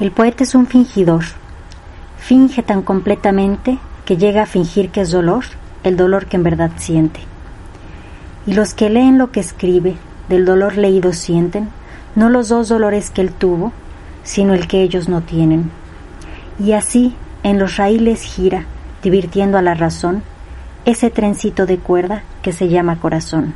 El poeta es un fingidor. Finge tan completamente que llega a fingir que es dolor, el dolor que en verdad siente. Y los que leen lo que escribe, del dolor leído sienten, no los dos dolores que él tuvo, sino el que ellos no tienen. Y así en los raíles gira, divirtiendo a la razón, ese trencito de cuerda que se llama corazón.